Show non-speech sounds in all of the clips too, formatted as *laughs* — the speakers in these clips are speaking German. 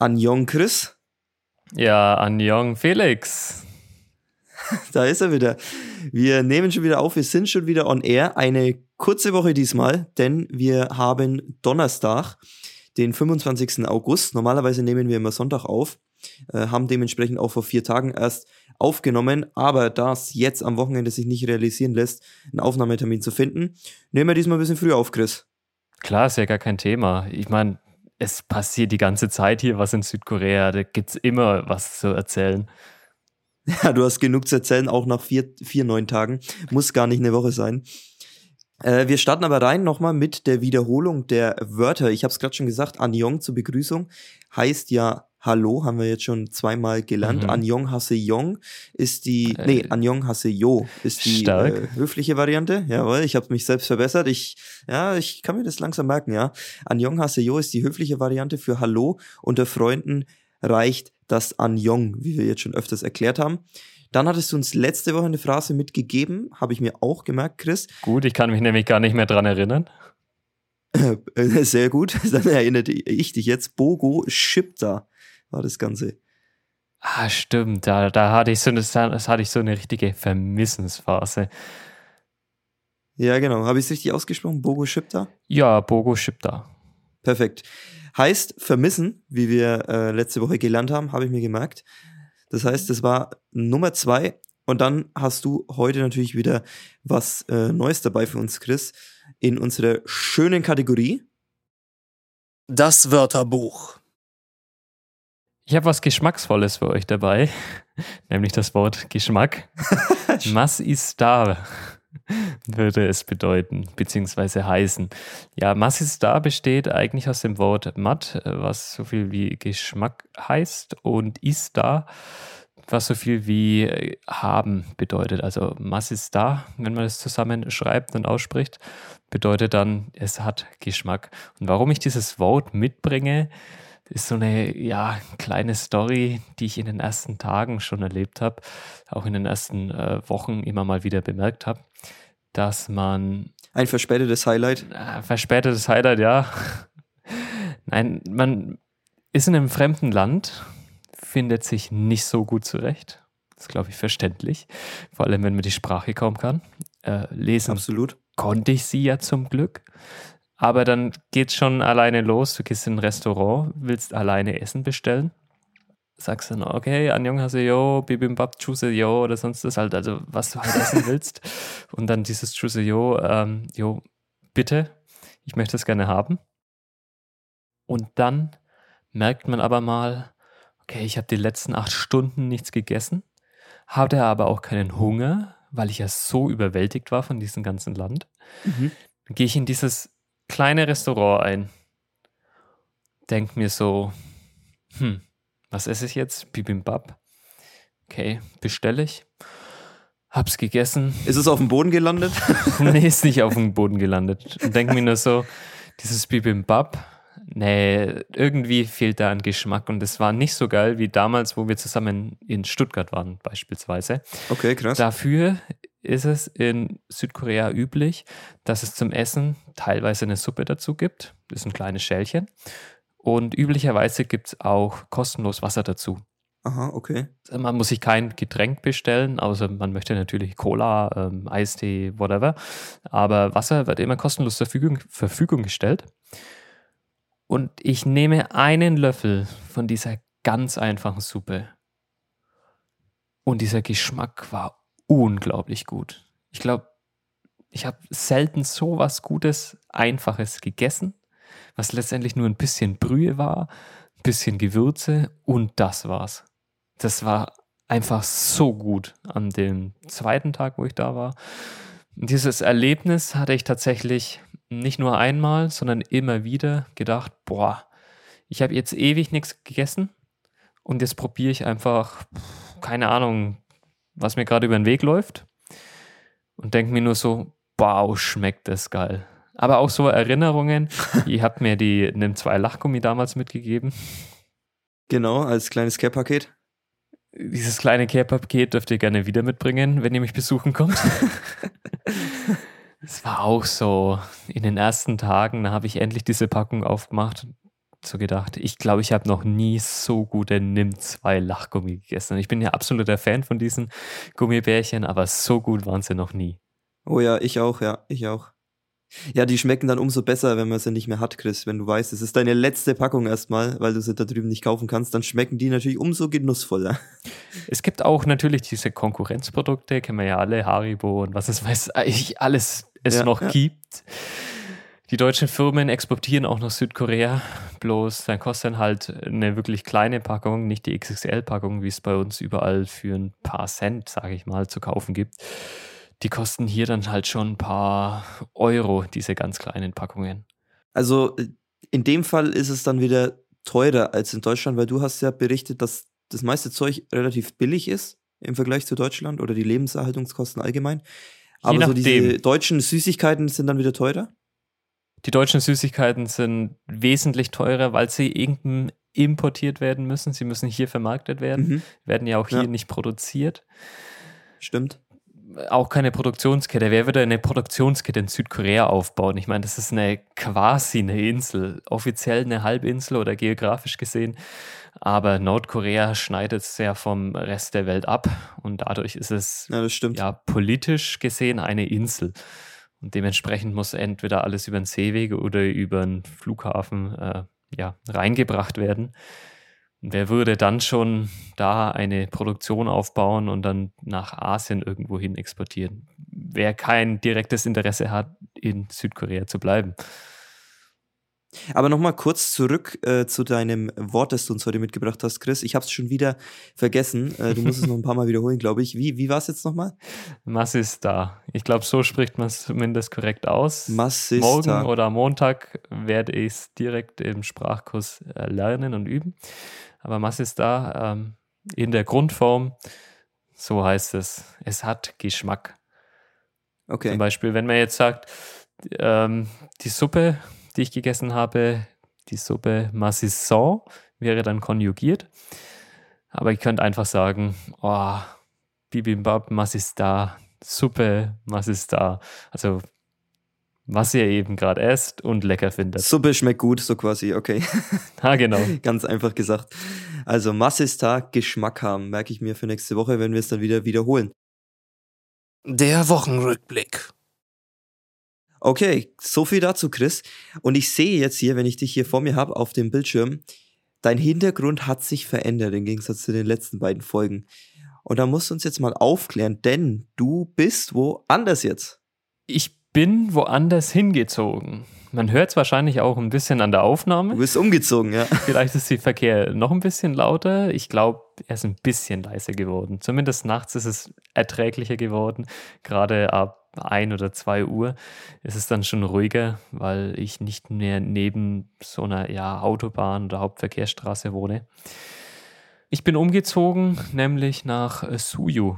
Anjong Chris. Ja, Anjong Felix. *laughs* Da ist er wieder. Wir nehmen schon wieder auf, wir sind schon wieder on air. Eine kurze Woche diesmal, denn wir haben Donnerstag, den 25. August. Normalerweise nehmen wir immer Sonntag auf, äh, haben dementsprechend auch vor vier Tagen erst aufgenommen, aber da es jetzt am Wochenende sich nicht realisieren lässt, einen Aufnahmetermin zu finden, nehmen wir diesmal ein bisschen früher auf, Chris. Klar, ist ja gar kein Thema. Ich meine, es passiert die ganze Zeit hier was in Südkorea. Da gibt es immer was zu erzählen. Ja, du hast genug zu erzählen, auch nach vier, vier neun Tagen. Muss gar nicht eine Woche sein. Äh, wir starten aber rein nochmal mit der Wiederholung der Wörter. Ich habe es gerade schon gesagt, Annyeong zur Begrüßung heißt ja Hallo, haben wir jetzt schon zweimal gelernt. Mhm. Annyeong Haseyong ist die, äh, nee, Annyeong Haseyo ist die äh, höfliche Variante. Jawohl, ich habe mich selbst verbessert. Ich, ja, ich kann mir das langsam merken, ja. Annyeong Haseyo ist die höfliche Variante für Hallo. Unter Freunden reicht das Annyeong, wie wir jetzt schon öfters erklärt haben. Dann hattest du uns letzte Woche eine Phrase mitgegeben, habe ich mir auch gemerkt, Chris. Gut, ich kann mich nämlich gar nicht mehr dran erinnern. *laughs* Sehr gut, *laughs* dann erinnerte ich dich jetzt. Bogo Shipta war das Ganze. Ah, stimmt. Da, da hatte ich so eine, das hatte ich so eine richtige Vermissensphase. Ja, genau. Habe ich es richtig ausgesprochen? Bogo Shipta? Ja, Bogo Shipta. Perfekt. Heißt vermissen, wie wir äh, letzte Woche gelernt haben, habe ich mir gemerkt. Das heißt, das war Nummer zwei. Und dann hast du heute natürlich wieder was äh, Neues dabei für uns, Chris, in unserer schönen Kategorie. Das Wörterbuch. Ich habe was Geschmacksvolles für euch dabei, *laughs* nämlich das Wort Geschmack. *laughs* Was ist da? würde es bedeuten, beziehungsweise heißen. Ja, Was ist da besteht eigentlich aus dem Wort matt, was so viel wie Geschmack heißt, und ist da, was so viel wie äh, haben bedeutet. Also Was ist da, wenn man das zusammenschreibt und ausspricht, bedeutet dann, es hat Geschmack. Und warum ich dieses Wort mitbringe, ist so eine ja, kleine Story, die ich in den ersten Tagen schon erlebt habe, auch in den ersten äh, Wochen immer mal wieder bemerkt habe, dass man. Ein verspätetes Highlight? Äh, verspätetes Highlight, ja. Nein, man ist in einem fremden Land, findet sich nicht so gut zurecht. Das ist, glaube ich, verständlich. Vor allem, wenn man die Sprache kaum kann. Äh, lesen Absolut. konnte ich sie ja zum Glück. Aber dann geht's schon alleine los. Du gehst in ein Restaurant, willst alleine Essen bestellen. Sagst dann, okay, Anjong Haseyo, Bibimbap Chuseyo oder sonst was halt, also was du halt essen willst. *laughs* Und dann dieses Chuseyo, ähm, jo, bitte, ich möchte es gerne haben. Und dann merkt man aber mal, okay, ich habe die letzten acht Stunden nichts gegessen, hatte aber auch keinen Hunger, weil ich ja so überwältigt war von diesem ganzen Land. Mhm. Dann gehe ich in dieses kleine Restaurant ein. Denk mir so, hm, was esse ich jetzt? Bibimbap. Okay, bestelle ich. Hab's gegessen. Ist es auf dem Boden gelandet? *laughs* nee, ist nicht auf *laughs* dem Boden gelandet. Denk mir nur so, dieses Bibimbap, nee, irgendwie fehlt da ein Geschmack. Und es war nicht so geil wie damals, wo wir zusammen in Stuttgart waren, beispielsweise. Okay, krass. Dafür ist es in Südkorea üblich, dass es zum Essen teilweise eine Suppe dazu gibt. Das ist ein kleines Schälchen. Und üblicherweise gibt es auch kostenlos Wasser dazu. Aha, okay. Man muss sich kein Getränk bestellen, außer man möchte natürlich Cola, ähm, Eistee, whatever. Aber Wasser wird immer kostenlos zur Verfügung, Verfügung gestellt. Und ich nehme einen Löffel von dieser ganz einfachen Suppe. Und dieser Geschmack war unglaublich gut. Ich glaube, ich habe selten so was Gutes, Einfaches gegessen, was letztendlich nur ein bisschen Brühe war, ein bisschen Gewürze und das war's. Das war einfach so gut an dem zweiten Tag, wo ich da war. Dieses Erlebnis hatte ich tatsächlich nicht nur einmal, sondern immer wieder gedacht, boah, ich habe jetzt ewig nichts gegessen und jetzt probiere ich einfach, keine Ahnung, was mir gerade über den Weg läuft und denke mir nur so, wow, schmeckt das geil. Aber auch so Erinnerungen. *laughs* Ihr habt mir die nimm zwei Lachgummi damals mitgegeben. Genau, als kleines Care-Paket. Dieses kleine Care-Paket dürft ihr gerne wieder mitbringen, wenn ihr mich besuchen kommt. *laughs* Es war auch so, in den ersten Tagen, da habe ich endlich diese Packung aufgemacht. so gedacht, ich glaube, ich habe noch nie so gute Nimm 2 Lachgummi gegessen. Ich bin ja absoluter Fan von diesen Gummibärchen, aber so gut waren sie noch nie. Oh ja, ich auch, ja, ich auch. Ja, die schmecken dann umso besser, wenn man sie nicht mehr hat, Chris. Wenn du weißt, es ist deine letzte Packung erstmal, weil du sie da drüben nicht kaufen kannst, dann schmecken die natürlich umso genussvoller. Es gibt auch natürlich diese Konkurrenzprodukte, kennen wir ja alle, Haribo und was es weiß, eigentlich alles es ja, noch ja. gibt. Die deutschen Firmen exportieren auch nach Südkorea, bloß dann kostet dann halt eine wirklich kleine Packung, nicht die XXL-Packung, wie es bei uns überall für ein paar Cent, sage ich mal, zu kaufen gibt die kosten hier dann halt schon ein paar Euro, diese ganz kleinen Packungen. Also äh, in dem Fall ist es dann wieder teurer als in Deutschland, weil du hast ja berichtet, dass das meiste Zeug relativ billig ist im Vergleich zu Deutschland oder die Lebenserhaltungskosten allgemein. Aber so diese deutschen Süßigkeiten sind dann wieder teurer? Die deutschen Süßigkeiten sind wesentlich teurer, weil sie irgendein importiert werden müssen. Sie müssen hier vermarktet werden, mhm. werden ja auch hier ja. nicht produziert. Stimmt auch keine Produktionskette. Wer würde eine Produktionskette in Südkorea aufbauen? Ich meine, das ist eine quasi eine Insel, offiziell eine Halbinsel oder geografisch gesehen. Aber Nordkorea schneidet ja vom Rest der Welt ab und dadurch ist es ja, ja politisch gesehen eine Insel. Und dementsprechend muss entweder alles über den Seeweg oder über den Flughafen äh, ja, reingebracht werden. Wer würde dann schon da eine Produktion aufbauen und dann nach Asien irgendwo hin exportieren? Wer kein direktes Interesse hat, in Südkorea zu bleiben. Aber nochmal kurz zurück äh, zu deinem Wort, das du uns heute mitgebracht hast, Chris. Ich habe es schon wieder vergessen. Äh, du musst es noch ein paar Mal wiederholen, glaube ich. Wie, wie war es jetzt nochmal? Massista. Ich glaube, so spricht man es zumindest korrekt aus. Massista. Morgen oder Montag werde ich es direkt im Sprachkurs äh, lernen und üben. Aber Massista ähm, in der Grundform, so heißt es, es hat Geschmack. Okay. Zum Beispiel, wenn man jetzt sagt, ähm, die Suppe die ich gegessen habe, die Suppe Massisson, wäre dann konjugiert. Aber ich könnte einfach sagen, oh, Bibimbap, Massista, Suppe, Massista. Also, was ihr eben gerade esst und lecker findet. Suppe schmeckt gut, so quasi, okay. *laughs* Ah, genau. *laughs* Ganz einfach gesagt. Also, Massista, Geschmack haben, merke ich mir für nächste Woche, wenn wir es dann wieder wiederholen. Der Wochenrückblick. Okay, so viel dazu, Chris. Und ich sehe jetzt hier, wenn ich dich hier vor mir habe, auf dem Bildschirm, dein Hintergrund hat sich verändert im Gegensatz zu den letzten beiden Folgen. Und da musst du uns jetzt mal aufklären, denn du bist woanders jetzt. Ich bin woanders hingezogen. Man hört es wahrscheinlich auch ein bisschen an der Aufnahme. Du bist umgezogen, ja. *laughs* Vielleicht ist der Verkehr noch ein bisschen lauter. Ich glaube, er ist ein bisschen leiser geworden. Zumindest nachts ist es erträglicher geworden. Gerade ab ein oder zwei Uhr ist es dann schon ruhiger, weil ich nicht mehr neben so einer ja, Autobahn oder Hauptverkehrsstraße wohne. Ich bin umgezogen, nämlich nach Suyu,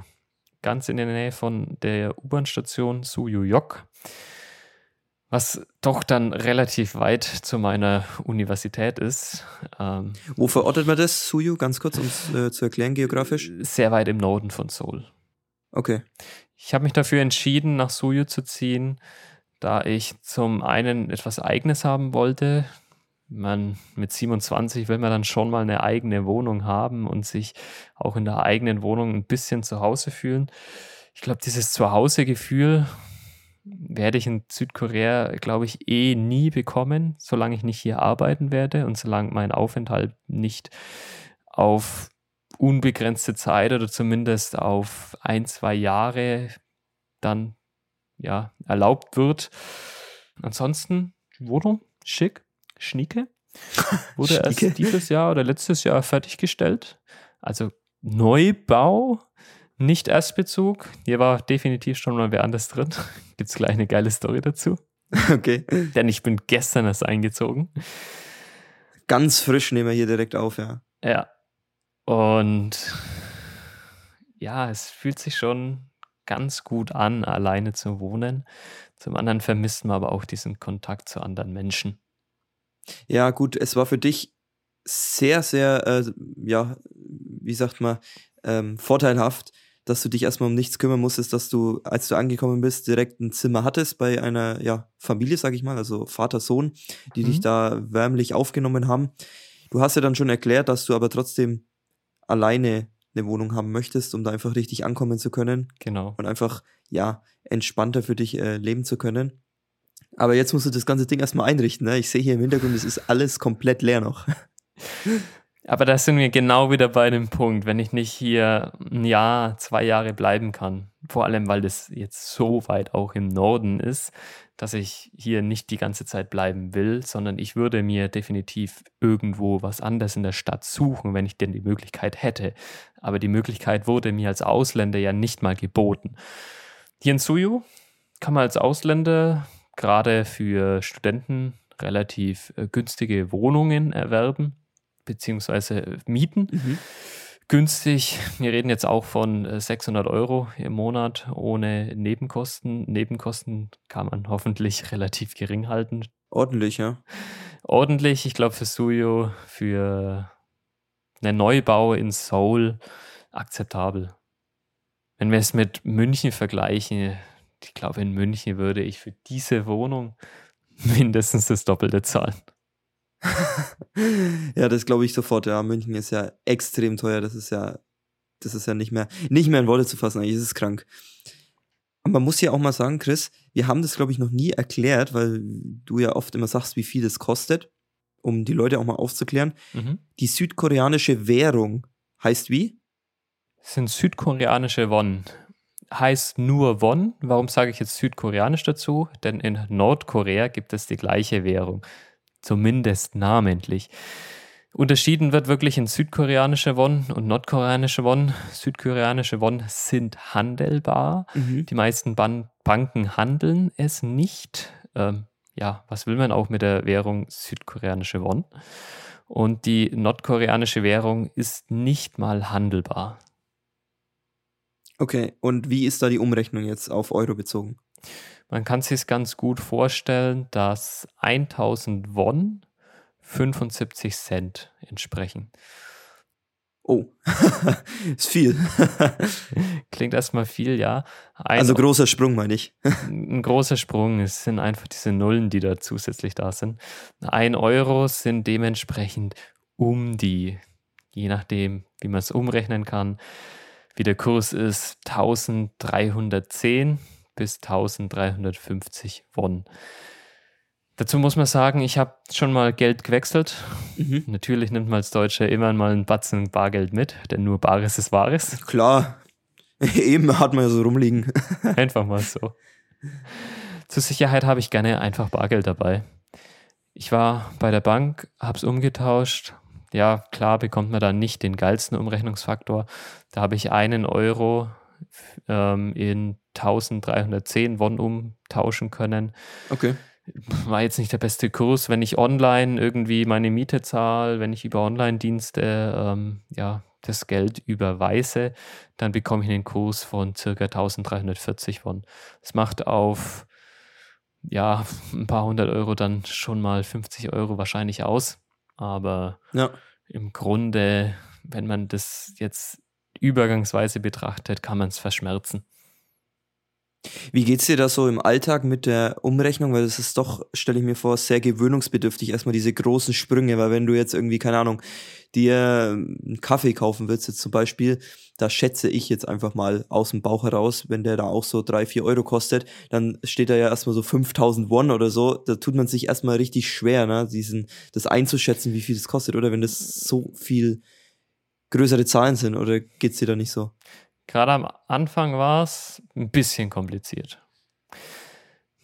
ganz in der Nähe von der U-Bahn-Station Suyu-Yok, was doch dann relativ weit zu meiner Universität ist. Ähm, Wo verortet man das, Suyu, ganz kurz, um es äh, zu erklären geografisch? Sehr weit im Norden von Seoul. Okay. Ich habe mich dafür entschieden, nach Suyu zu ziehen, da ich zum einen etwas Eigenes haben wollte. Man, mit 27 will man dann schon mal eine eigene Wohnung haben und sich auch in der eigenen Wohnung ein bisschen zu Hause fühlen. Ich glaube, dieses Zuhause-Gefühl werde ich in Südkorea, glaube ich, eh nie bekommen, solange ich nicht hier arbeiten werde und solange mein Aufenthalt nicht auf unbegrenzte Zeit oder zumindest auf ein, zwei Jahre dann ja erlaubt wird. Ansonsten Wohnung schick, schnieke. *laughs* Wurde erst dieses Jahr oder letztes Jahr fertiggestellt. Also Neubau, nicht Erstbezug. Hier war definitiv schon mal wer anders drin. *laughs* Gibt es gleich eine geile Story dazu. Okay. Denn ich bin gestern erst eingezogen. Ganz frisch nehmen wir hier direkt auf, ja. Ja, und ja, es fühlt sich schon ganz gut an, alleine zu wohnen. Zum anderen vermisst man aber auch diesen Kontakt zu anderen Menschen. Ja, gut, es war für dich sehr, sehr, äh, ja, wie sagt man, ähm, vorteilhaft, dass du dich erstmal um nichts kümmern musstest, dass du, als du angekommen bist, direkt ein Zimmer hattest bei einer ja, Familie, sag ich mal, also Vater, Sohn, die Mhm. dich da wärmlich aufgenommen haben. Du hast ja dann schon erklärt, dass du aber trotzdem alleine eine Wohnung haben möchtest, um da einfach richtig ankommen zu können Genau. und einfach, ja, entspannter für dich äh, leben zu können. Aber jetzt musst du das ganze Ding erstmal einrichten. Ne? Ich sehe hier im Hintergrund, es ist alles komplett leer noch. *laughs* Aber da sind wir genau wieder bei dem Punkt, wenn ich nicht hier ein Jahr, zwei Jahre bleiben kann, vor allem weil das jetzt so weit auch im Norden ist, dass ich hier nicht die ganze Zeit bleiben will, sondern ich würde mir definitiv irgendwo was anderes in der Stadt suchen, wenn ich denn die Möglichkeit hätte. Aber die Möglichkeit wurde mir als Ausländer ja nicht mal geboten. Hier in Suyu kann man als Ausländer gerade für Studenten relativ äh, günstige Wohnungen erwerben beziehungsweise mieten. Mhm. Günstig, wir reden jetzt auch von äh, 600 Euro im Monat ohne Nebenkosten. Nebenkosten kann man hoffentlich *laughs* relativ gering halten. Ordentlich, ja. Ordentlich, ich glaube für Suyo, für einen Neubau in Seoul akzeptabel. Wenn wir es mit München vergleichen, ich glaube in München würde ich für diese Wohnung *laughs* mindestens das Doppelte zahlen. *laughs* ja, das glaube ich sofort. Ja, München ist ja extrem teuer. Das ist ja, das ist ja nicht mehr, nicht mehr in Worte zu fassen. Eigentlich ist es krank. Und man muss ja auch mal sagen, Chris, wir haben das, glaube ich, noch nie erklärt, weil du ja oft immer sagst, wie viel das kostet, um die Leute auch mal aufzuklären. Mhm. Die südkoreanische Währung heißt wie? Das sind südkoreanische Won. Heißt nur Won. Warum sage ich jetzt südkoreanisch dazu? Denn in Nordkorea gibt es die gleiche Währung. Zumindest namentlich. Unterschieden wird wirklich in südkoreanische Won und nordkoreanische Won. Südkoreanische Won sind handelbar. Mhm. Die meisten Ban Banken handeln es nicht. Ähm, ja, was will man auch mit der Währung südkoreanische Won? Und die nordkoreanische Währung ist nicht mal handelbar. Okay, und wie ist da die Umrechnung jetzt auf Euro bezogen? Man kann sich ganz gut vorstellen, dass 1000 Won 75 Cent entsprechen. Oh, *laughs* ist viel. *laughs* Klingt erstmal viel, ja. Ein, also großer Sprung, meine ich. *laughs* ein großer Sprung. Es sind einfach diese Nullen, die da zusätzlich da sind. Ein Euro sind dementsprechend um die, je nachdem, wie man es umrechnen kann, wie der Kurs ist, 1310 bis 1350 Won. Dazu muss man sagen, ich habe schon mal Geld gewechselt. Mhm. Natürlich nimmt man als Deutscher immer mal einen Batzen Bargeld mit, denn nur Bares ist Wahres. Klar, *laughs* eben hat man ja so rumliegen. *laughs* Einfach mal so. Zur Sicherheit habe ich gerne einfach Bargeld dabei. Ich war bei der Bank, habe es umgetauscht. Ja, klar bekommt man dann nicht den geilsten Umrechnungsfaktor. Da habe ich einen Euro ähm, in 1310 Won umtauschen können. Okay. War jetzt nicht der beste Kurs, wenn ich online irgendwie meine Miete zahle, wenn ich über Online-Dienste ähm, ja, das Geld überweise, dann bekomme ich einen Kurs von circa 1340 Won. Das macht auf ja, ein paar hundert Euro dann schon mal 50 Euro wahrscheinlich aus. Aber Ja. im Grunde, wenn man das jetzt übergangsweise betrachtet, kann man es verschmerzen. Wie geht's dir da so im Alltag mit der Umrechnung? Weil das ist doch, stelle ich mir vor, sehr gewöhnungsbedürftig, erstmal diese großen Sprünge, weil wenn du jetzt irgendwie, keine Ahnung, dir einen Kaffee kaufen willst, jetzt zum Beispiel, da schätze ich jetzt einfach mal aus dem Bauch heraus, wenn der da auch so drei, vier Euro kostet, dann steht da ja erstmal so 5000 Won oder so, da tut man sich erstmal richtig schwer, ne, diesen, das einzuschätzen, wie viel das kostet, oder wenn das so viel größere Zahlen sind, oder geht's dir da nicht so? Gerade am Anfang war es ein bisschen kompliziert.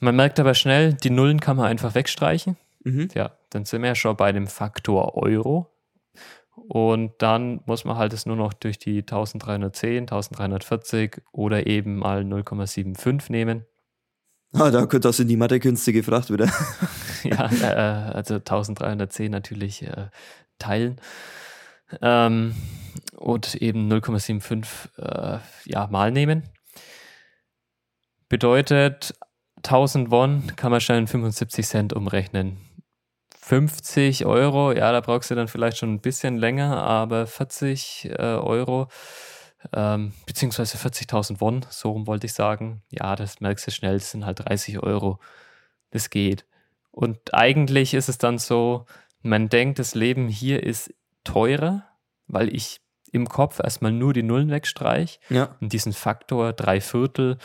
Man merkt aber schnell, die Nullen kann man einfach wegstreichen. Mhm. Ja, dann sind wir ja schon bei dem Faktor Euro. Und dann muss man halt es nur noch durch die 1310, 1340 oder eben mal 0,75 nehmen. Ah, da könnte das in die Mathekünste gefragt wieder. *laughs* ja, äh, also 1310 natürlich äh, teilen. Ähm, und eben 0,75 äh, ja, mal nehmen. Bedeutet, 1000 Won kann man schnell in 75 Cent umrechnen. 50 Euro, ja, da brauchst du dann vielleicht schon ein bisschen länger, aber 40 äh, Euro ähm, beziehungsweise 40.000 Won, so rum wollte ich sagen. Ja, das merkst du schnell, das sind halt 30 Euro. Das geht. Und eigentlich ist es dann so, man denkt, das Leben hier ist teurer, weil ich im Kopf erstmal nur die Nullen wegstreiche Ja. und diesen Faktor drei Viertel,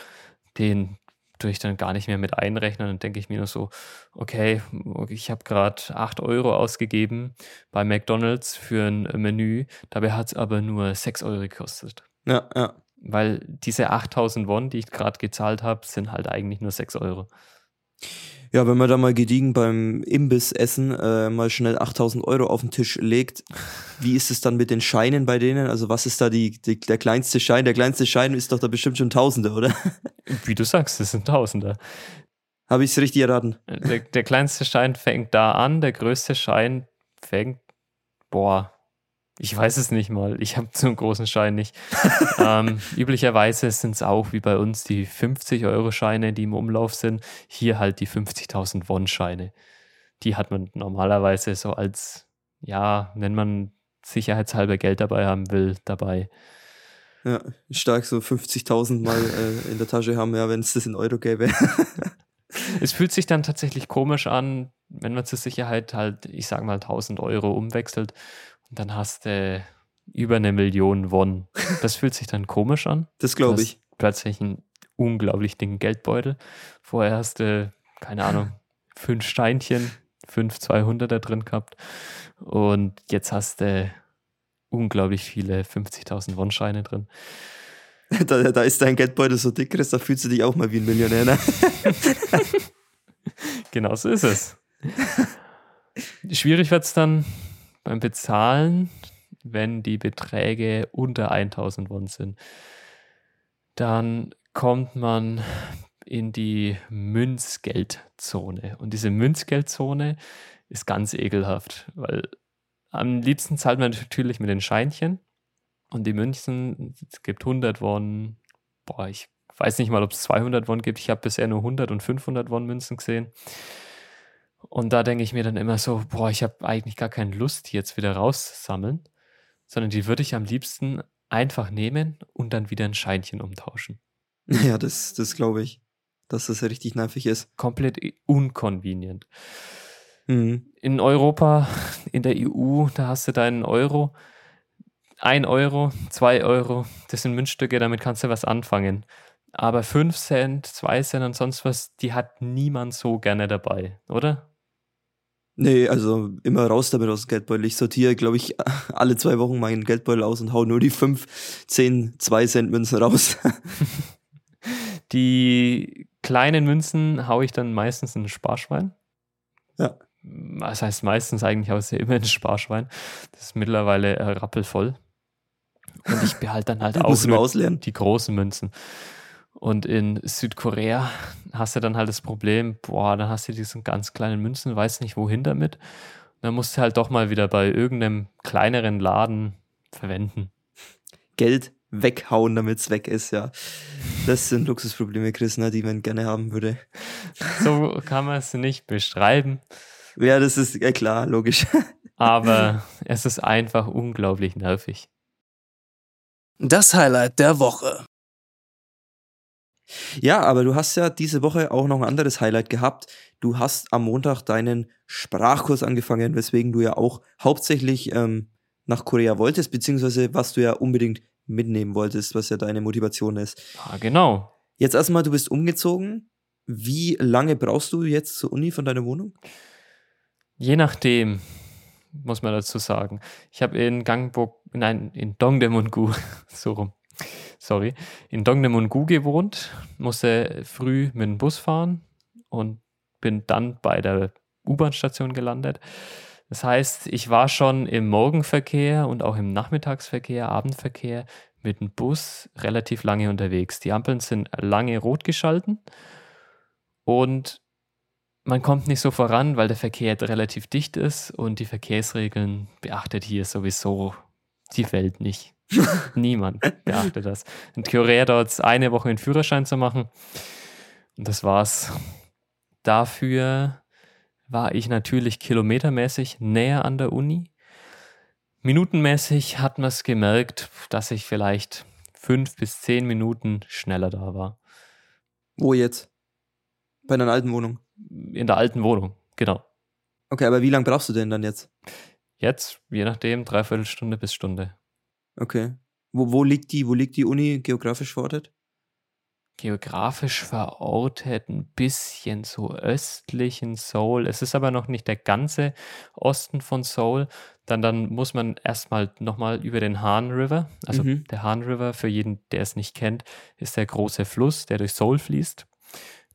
den tue ich dann gar nicht mehr mit einrechnen. Dann denke ich mir nur so, okay, ich habe gerade 8 Euro ausgegeben bei McDonalds für ein Menü, dabei hat es aber nur 6 Euro gekostet. Ja, ja. Weil diese 8000 Won, die ich gerade gezahlt habe, sind halt eigentlich nur 6 Euro. Ja, wenn man da mal gediegen beim Imbiss essen äh, mal schnell 8000 Euro auf den Tisch legt, wie ist es dann mit den Scheinen bei denen? Also was ist da die, die, der kleinste Schein? Der kleinste Schein ist doch da bestimmt schon Tausende, oder? Wie du sagst, das sind Tausender. Habe ich es richtig erraten? Der, der kleinste Schein fängt da an, der größte Schein fängt, boah, ich weiß es nicht mal. Ich habe so einen großen Schein nicht. *laughs* ähm, üblicherweise sind es auch wie bei uns die 50-Euro-Scheine, die im Umlauf sind. Hier halt die 50.000 Won-Scheine. Die hat man normalerweise so als, ja, wenn man sicherheitshalber Geld dabei haben will, dabei. Ja, stark so 50.000 mal *laughs* äh, in der Tasche haben, ja, wenn es das in Euro gäbe. *laughs* Es fühlt sich dann tatsächlich komisch an, wenn man zur Sicherheit halt, ich sag mal, 1000 Euro umwechselt dann hast du über eine Million Won. Das fühlt sich dann komisch an. Das glaube ich. Plötzlich einen unglaublich dicken Geldbeutel. Vorher hast du, keine Ahnung, fünf Steinchen, fünf 200er drin gehabt. Und jetzt hast du unglaublich viele 50.000 Won-Scheine drin. *laughs* Da, da ist dein Geldbeutel so dick, Chris, da fühlst du dich auch mal wie ein Millionär. Ne? *laughs* Genau so ist es. Schwierig wird es dann beim Bezahlen, wenn die Beträge unter 1000 Won sind. Dann kommt man in die Münzgeldzone. Und diese Münzgeldzone ist ganz ekelhaft, weil am liebsten zahlt man natürlich mit den Scheinchen und die Münzen, es gibt 100 Won, boah, ich weiß nicht mal, ob es 200 Won gibt. Ich habe bisher nur 100 und 500 Won Münzen gesehen. Und da denke ich mir dann immer so, boah, ich habe eigentlich gar keine Lust, die jetzt wieder rauszusammeln, sondern die würde ich am liebsten einfach nehmen und dann wieder ein Scheinchen umtauschen. *laughs* Ja, das, das glaube ich, dass das richtig nervig ist. Komplett unconvenient. Mhm. In Europa, in der EU, da hast du deinen Euro. Ein Euro, zwei Euro, das sind Münzstücke, damit kannst du was anfangen. Aber fünf Cent, zwei Cent und sonst was, die hat niemand so gerne dabei, oder? Nee, also immer raus damit aus dem Geldbeutel. Ich sortiere, glaube ich, *laughs* alle zwei Wochen meinen Geldbeutel aus und hau nur die 5, 10, 2 Cent Münzen raus. *laughs* Die kleinen Münzen haue ich dann meistens in ein Sparschwein. Ja. Was heißt meistens eigentlich ich sie immer in ein Sparschwein. Das ist mittlerweile äh, rappelvoll. Und ich behalte dann halt *laughs* auch die großen Münzen. Und in Südkorea hast du dann halt das Problem, boah, dann hast du diesen ganz kleinen Münzen, weißt nicht wohin damit. Dann musst du halt doch mal wieder bei irgendeinem kleineren Laden verwenden. Geld weghauen, damit es weg ist, ja. Das sind Luxusprobleme, Chris, ne, die man gerne haben würde. So kann man es nicht beschreiben, Ja, das ist ja klar, logisch. *laughs* aber es ist einfach unglaublich nervig. Das Highlight der Woche. Ja, aber du hast ja diese Woche auch noch ein anderes Highlight gehabt. Du hast am Montag deinen Sprachkurs angefangen, weswegen du ja auch hauptsächlich ähm, nach Korea wolltest, beziehungsweise was du ja unbedingt mitnehmen wolltest, was ja deine Motivation ist. Ah, genau. Jetzt erstmal, du bist umgezogen. Wie lange brauchst du jetzt zur Uni von deiner Wohnung? Je nachdem, muss man dazu sagen. Ich habe in Gangbuk, nein, in Dongdaemun-gu, *laughs* so rum, sorry, in Dongdaemun-gu gewohnt, musste früh mit dem Bus fahren und bin dann bei der U-Bahn-Station gelandet. Das heißt, ich war schon im Morgenverkehr und auch im Nachmittagsverkehr, Abendverkehr mit dem Bus relativ lange unterwegs. Die Ampeln sind lange rot geschalten und man kommt nicht so voran, weil der Verkehr relativ dicht ist und die Verkehrsregeln beachtet hier sowieso die Welt nicht. *laughs* Niemand beachtet das. In Korea dauert es eine Woche, einen Führerschein zu machen. Und das war's. Dafür war ich natürlich kilometermäßig näher an der Uni. Minutenmäßig hat man es gemerkt, dass ich vielleicht fünf bis zehn Minuten schneller da war. Wo jetzt? Bei deiner alten Wohnung? In der alten Wohnung, genau. Okay, aber wie lange brauchst du denn dann jetzt? Jetzt, je nachdem, dreiviertel Stunde bis Stunde. Okay. Wo, wo liegt die, wo liegt die Uni geografisch verortet? Geografisch verortet ein bisschen so östlich in Seoul. Es ist aber noch nicht der ganze Osten von Seoul. Dann, dann muss man erstmal nochmal über den Han River. Also Mhm. der Han River, für jeden, der es nicht kennt, ist der große Fluss, der durch Seoul fließt,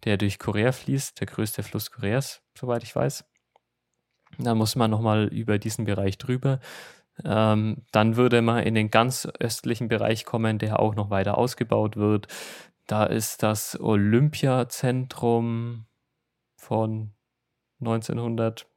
der durch Korea fließt, der größte Fluss Koreas, soweit ich weiß. Dann muss man nochmal über diesen Bereich drüber. Ähm, dann würde man in den ganz östlichen Bereich kommen, der auch noch weiter ausgebaut wird. Da ist das Olympiazentrum von 1900,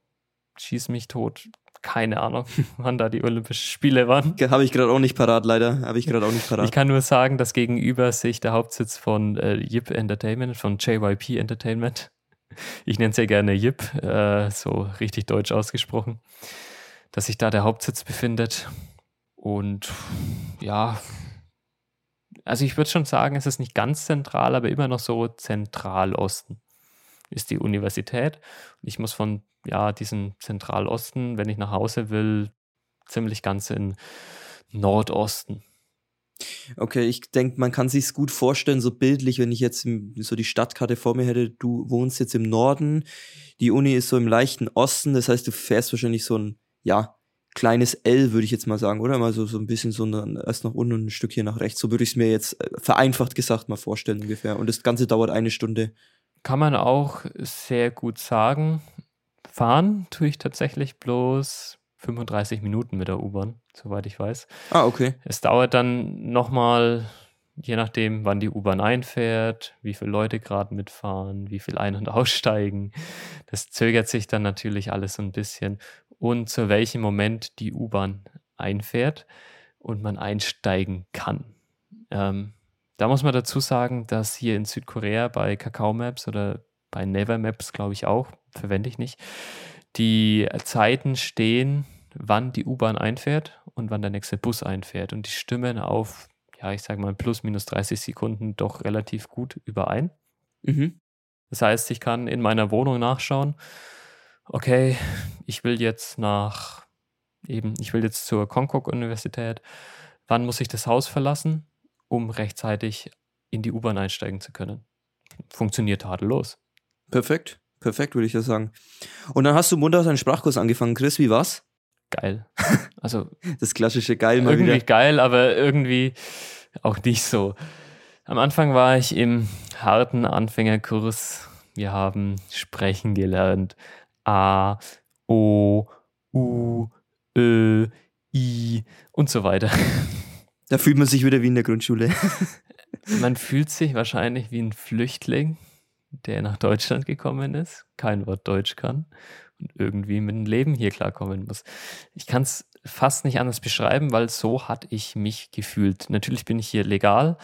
schieß mich tot, keine Ahnung, *laughs* wann da die Olympischen Spiele waren. Habe ich gerade auch nicht parat, leider. Habe ich gerade auch nicht parat. Ich kann nur sagen, dass gegenüber sich der Hauptsitz von äh, Yip Entertainment, von JYP Entertainment, *laughs* ich nenne es ja gerne Yip, äh, so richtig deutsch ausgesprochen, dass sich da der Hauptsitz befindet. Und ja, also ich würde schon sagen, es ist nicht ganz zentral, aber immer noch so Zentralosten ist die Universität. Und ich muss von ja, diesem Zentralosten, wenn ich nach Hause will, ziemlich ganz in Nordosten. Okay, ich denke, man kann sich's gut vorstellen, so bildlich, wenn ich jetzt so die Stadtkarte vor mir hätte. Du wohnst jetzt im Norden, die Uni ist so im leichten Osten, das heißt, du fährst wahrscheinlich so ein, ja, kleines L, würde ich jetzt mal sagen, oder? Mal so, so ein bisschen so ein, erst nach unten und ein Stückchen nach rechts. So würde ich es mir jetzt äh, vereinfacht gesagt mal vorstellen ungefähr. Und das Ganze dauert eine Stunde. Kann man auch sehr gut sagen. Fahren tue ich tatsächlich bloß 35 Minuten mit der U-Bahn, soweit ich weiß. Ah, okay. Es dauert dann nochmal, je nachdem, wann die U-Bahn einfährt, wie viele Leute gerade mitfahren, wie viel ein- und aussteigen. Das zögert sich dann natürlich alles so ein bisschen. Und zu welchem Moment die U-Bahn einfährt und man einsteigen kann. Ähm, da muss man dazu sagen, dass hier in Südkorea bei Kakao Maps oder bei Never Maps, glaube ich auch, verwende ich nicht, die Zeiten stehen, wann die U-Bahn einfährt und wann der nächste Bus einfährt. Und die stimmen auf, ja, ich sage mal, plus minus 30 Sekunden doch relativ gut überein. Mhm. Das heißt, ich kann in meiner Wohnung nachschauen, okay, ich will jetzt nach eben, ich will jetzt zur Konkuk-Universität. Wann muss ich das Haus verlassen, um rechtzeitig in die U-Bahn einsteigen zu können? Funktioniert tadellos. Perfekt. Perfekt, würde ich das sagen. Und dann hast du munter einen Sprachkurs angefangen. Chris, wie war's? Geil. *laughs* Also Das klassische Geil mal irgendwie wieder. geil, aber irgendwie auch nicht so. Am Anfang war ich im harten Anfängerkurs. Wir haben sprechen gelernt. A, O, U, Ö, I und so weiter. *laughs* Da fühlt man sich wieder wie in der Grundschule. *laughs* Man fühlt sich wahrscheinlich wie ein Flüchtling, der nach Deutschland gekommen ist, kein Wort Deutsch kann und irgendwie mit dem Leben hier klarkommen muss. Ich kann es fast nicht anders beschreiben, weil so hat ich mich gefühlt. Natürlich bin ich hier legal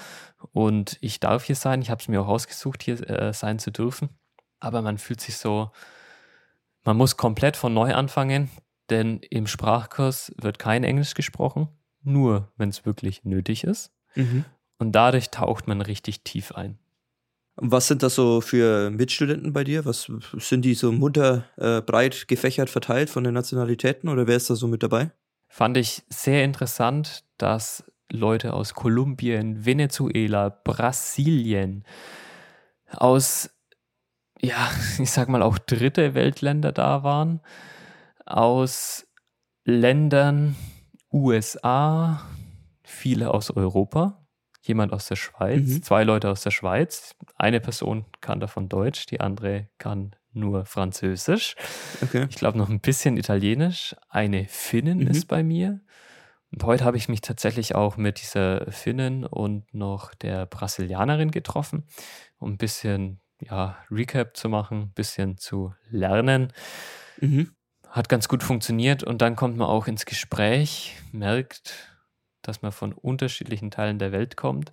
und ich darf hier sein. Ich habe es mir auch ausgesucht, hier äh, sein zu dürfen. Aber man fühlt sich so, man muss komplett von neu anfangen, denn im Sprachkurs wird kein Englisch gesprochen, nur wenn es wirklich nötig ist. Mhm. Und dadurch taucht man richtig tief ein. Was sind das so für Mitstudenten bei dir? Was sind die so munter äh, breit gefächert verteilt von den Nationalitäten oder wer ist da so mit dabei? Fand ich sehr interessant, dass Leute aus Kolumbien, Venezuela, Brasilien, aus, ja, ich sag mal auch dritte Weltländer da waren, aus Ländern USA, viele aus Europa, jemand aus der Schweiz, Mhm. zwei Leute aus der Schweiz, eine Person kann davon Deutsch, die andere kann nur Französisch. Okay. Ich glaube noch ein bisschen Italienisch. Eine Finnin Mhm. ist bei mir. Und heute habe ich mich tatsächlich auch mit dieser Finnin und noch der Brasilianerin getroffen, um ein bisschen ja, Recap zu machen, ein bisschen zu lernen. Mhm. Hat ganz gut funktioniert und dann kommt man auch ins Gespräch, merkt, dass man von unterschiedlichen Teilen der Welt kommt,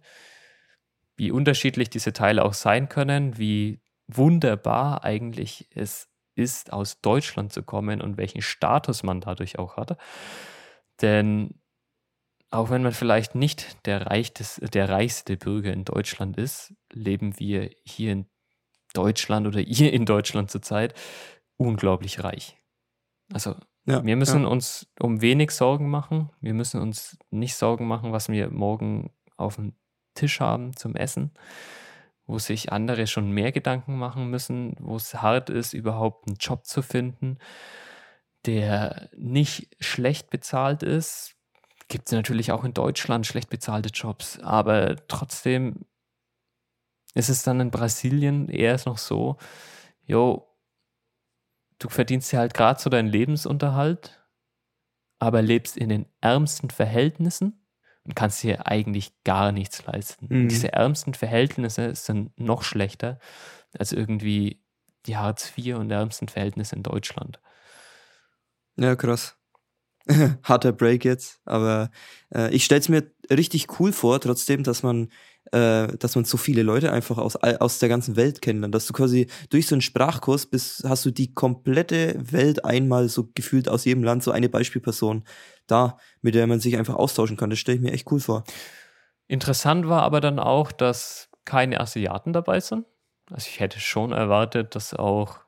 wie unterschiedlich diese Teile auch sein können, wie wunderbar eigentlich es ist, aus Deutschland zu kommen und welchen Status man dadurch auch hat. Denn auch wenn man vielleicht nicht der, reichtes, der reichste Bürger in Deutschland ist, leben wir hier in Deutschland oder *laughs* ihr in Deutschland zurzeit unglaublich reich. Also ja, wir müssen ja. uns um wenig Sorgen machen. Wir müssen uns nicht Sorgen machen, was wir morgen auf dem Tisch haben zum Essen, wo sich andere schon mehr Gedanken machen müssen, wo es hart ist, überhaupt einen Job zu finden, der nicht schlecht bezahlt ist. Gibt es natürlich auch in Deutschland schlecht bezahlte Jobs, aber trotzdem ist es dann in Brasilien eher noch so, jo, du verdienst ja halt gerade so deinen Lebensunterhalt, aber lebst in den ärmsten Verhältnissen und kannst dir eigentlich gar nichts leisten. Mhm. Diese ärmsten Verhältnisse sind noch schlechter als irgendwie die Hartz IV und ärmsten Verhältnisse in Deutschland. Ja, krass. *laughs* Harter Break jetzt, aber äh, ich stelle es mir richtig cool vor, trotzdem, dass man äh, dass man so viele Leute einfach aus, aus der ganzen Welt kennenlernt. Dass du quasi durch so einen Sprachkurs bist, hast du die komplette Welt einmal so gefühlt aus jedem Land, so eine Beispielperson da, mit der man sich einfach austauschen kann. Das stelle ich mir echt cool vor. Interessant war aber dann auch, dass keine Asiaten dabei sind. Also ich hätte schon erwartet, dass auch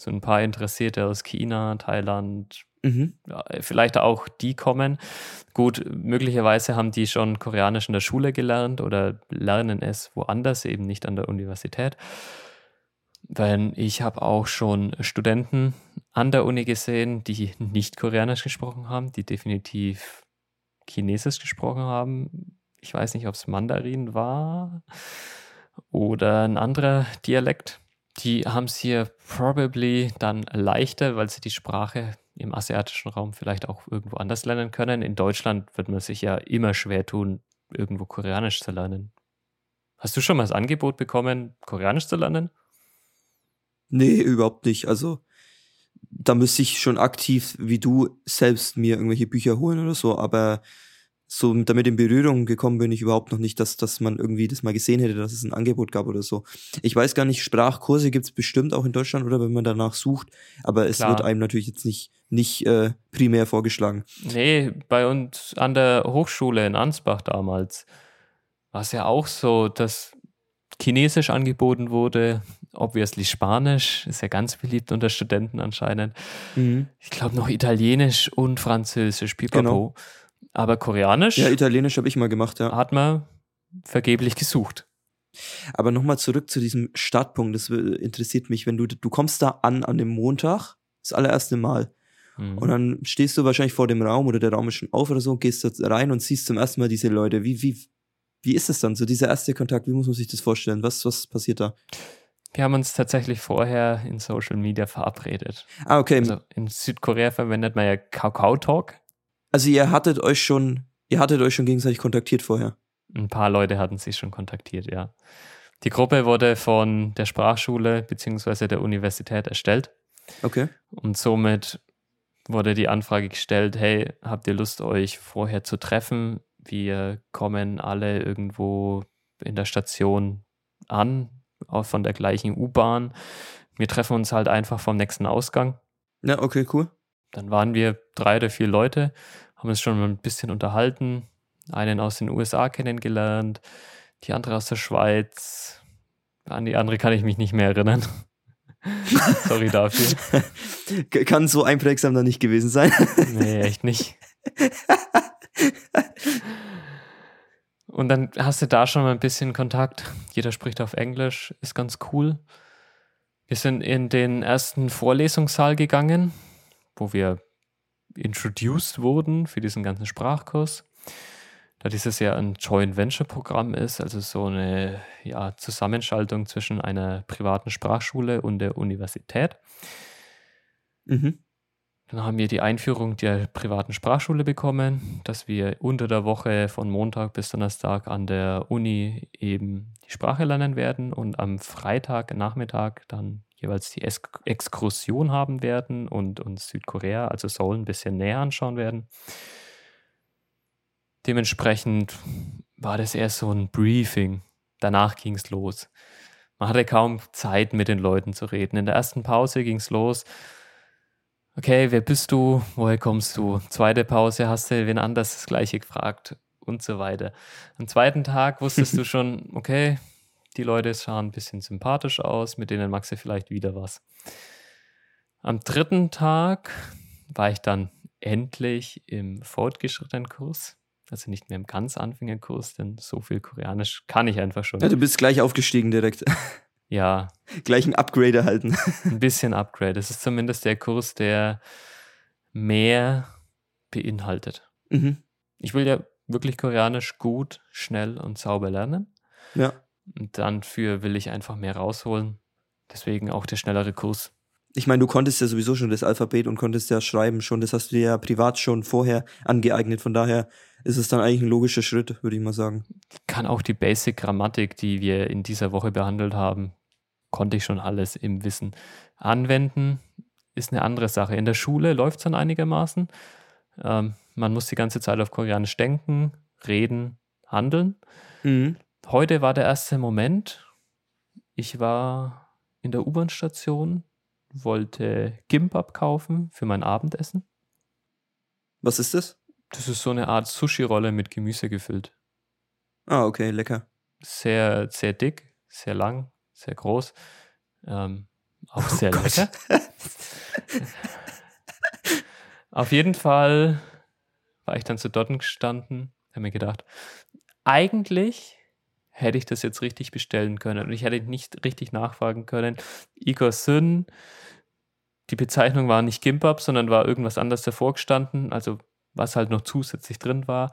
so ein paar Interessierte aus China, Thailand, Mhm. Ja, vielleicht auch die kommen. Gut, möglicherweise haben die schon Koreanisch in der Schule gelernt oder lernen es woanders, eben nicht an der Universität. Weil ich habe auch schon Studenten an der Uni gesehen, die nicht Koreanisch gesprochen haben, die definitiv Chinesisch gesprochen haben. Ich weiß nicht, ob es Mandarin war oder ein anderer Dialekt. Die haben es hier probably dann leichter, weil sie die Sprache im asiatischen Raum vielleicht auch irgendwo anders lernen können. In Deutschland wird man sich ja immer schwer tun, irgendwo Koreanisch zu lernen. Hast du schon mal das Angebot bekommen, Koreanisch zu lernen? Nee, überhaupt nicht. Also da müsste ich schon aktiv wie du selbst mir irgendwelche Bücher holen oder so, aber so damit in Berührung gekommen bin ich überhaupt noch nicht, dass, dass man irgendwie das mal gesehen hätte, dass es ein Angebot gab oder so. Ich weiß gar nicht, Sprachkurse gibt es bestimmt auch in Deutschland oder wenn man danach sucht, aber es Klar. wird einem natürlich jetzt nicht, nicht äh, primär vorgeschlagen. Nee, bei uns an der Hochschule in Ansbach damals war es ja auch so, dass Chinesisch angeboten wurde, obviously Spanisch, ist ja ganz beliebt unter Studenten anscheinend. Mhm. Ich glaube noch Italienisch und Französisch, pipapo. Genau. Aber Koreanisch? Ja, Italienisch habe ich mal gemacht, ja. Hat man vergeblich gesucht. Aber nochmal zurück zu diesem Startpunkt, das interessiert mich, wenn du, du kommst da an an dem Montag, das allererste Mal. Mhm. Und dann stehst du wahrscheinlich vor dem Raum oder der Raum ist schon auf oder so, gehst da rein und siehst zum ersten Mal diese Leute. Wie, wie, wie ist es dann, so dieser erste Kontakt, wie muss man sich das vorstellen? Was, was passiert da? Wir haben uns tatsächlich vorher in Social Media verabredet. Ah, okay. Also in Südkorea verwendet man ja Kakao Talk. Also ihr hattet euch schon, ihr hattet euch schon gegenseitig kontaktiert vorher. Ein paar Leute hatten sich schon kontaktiert, ja. Die Gruppe wurde von der Sprachschule bzw. der Universität erstellt. Okay. Und somit wurde die Anfrage gestellt, hey, habt ihr Lust, euch vorher zu treffen? Wir kommen alle irgendwo in der Station an, auch von der gleichen U-Bahn. Wir treffen uns halt einfach vom nächsten Ausgang. Ja, okay, cool. Dann waren wir drei oder vier Leute, haben uns schon mal ein bisschen unterhalten, einen aus den USA kennengelernt, die andere aus der Schweiz. An die andere kann ich mich nicht mehr erinnern. *laughs* Sorry dafür. Kann so einprägsam dann nicht gewesen sein. *laughs* nee, echt nicht. Und dann hast du da schon mal ein bisschen Kontakt. Jeder spricht auf Englisch, ist ganz cool. Wir sind in den ersten Vorlesungssaal gegangen wo wir introduced wurden für diesen ganzen Sprachkurs. Da dieses ja ein Joint Venture Programm ist, also so eine ja, Zusammenschaltung zwischen einer privaten Sprachschule und der Universität. Mhm. Dann haben wir die Einführung der privaten Sprachschule bekommen, dass wir unter der Woche von Montag bis Donnerstag an der Uni eben die Sprache lernen werden und am Freitag Nachmittag dann jeweils die Ex Exkursion haben werden und uns Südkorea, also Seoul, ein bisschen näher anschauen werden. Dementsprechend war das erst so ein Briefing. Danach ging es los. Man hatte kaum Zeit, mit den Leuten zu reden. In der ersten Pause ging es los. Okay, wer bist du? Woher kommst du? Zweite Pause hast du wen anders das gleiche gefragt. und so weiter. Am zweiten Tag wusstest du *laughs* schon, okay, die Leute schauen ein bisschen sympathisch aus, mit denen magst du vielleicht wieder was. Am dritten Tag war ich dann endlich im fortgeschrittenen Kurs, also nicht mehr im ganz Anfängerkurs, denn so viel Koreanisch kann ich einfach schon. Ja, du bist gleich aufgestiegen direkt. *laughs* Ja. gleich ein Upgrade erhalten. *laughs* ein bisschen Upgrade. Es ist zumindest der Kurs, der mehr beinhaltet. Mhm. Ich will ja wirklich Koreanisch gut, schnell und sauber lernen. Ja. Und dafür will ich einfach mehr rausholen. Deswegen auch der schnellere Kurs. Ich meine, du konntest ja sowieso schon das Alphabet und konntest ja schreiben schon. Das hast du dir ja privat schon vorher angeeignet. Von daher ist es dann eigentlich ein logischer Schritt, würde ich mal sagen. Ich kann auch die Basic-Grammatik, die wir in dieser Woche behandelt haben, konnte ich schon alles im Wissen anwenden. Ist eine andere Sache. In der Schule läuft es dann einigermaßen. Ähm, man muss die ganze Zeit auf Koreanisch denken, reden, handeln. Mhm. Heute war der erste Moment. Ich war in der U-Bahn-Station, wollte Gimbap kaufen für mein Abendessen. Was ist das? Das ist so eine Art Sushi-Rolle mit Gemüse gefüllt. Ah, okay, lecker. Sehr, sehr dick, sehr lang, sehr groß. Ähm, auch oh sehr oh lecker. *laughs* Auf jeden Fall war ich dann zu dort gestanden, habe mir gedacht, eigentlich hätte ich das jetzt richtig bestellen können und ich hätte nicht richtig nachfragen können. Igor Syn, die Bezeichnung war nicht Gimbab, sondern war irgendwas anderes davor gestanden, also was halt noch zusätzlich drin war.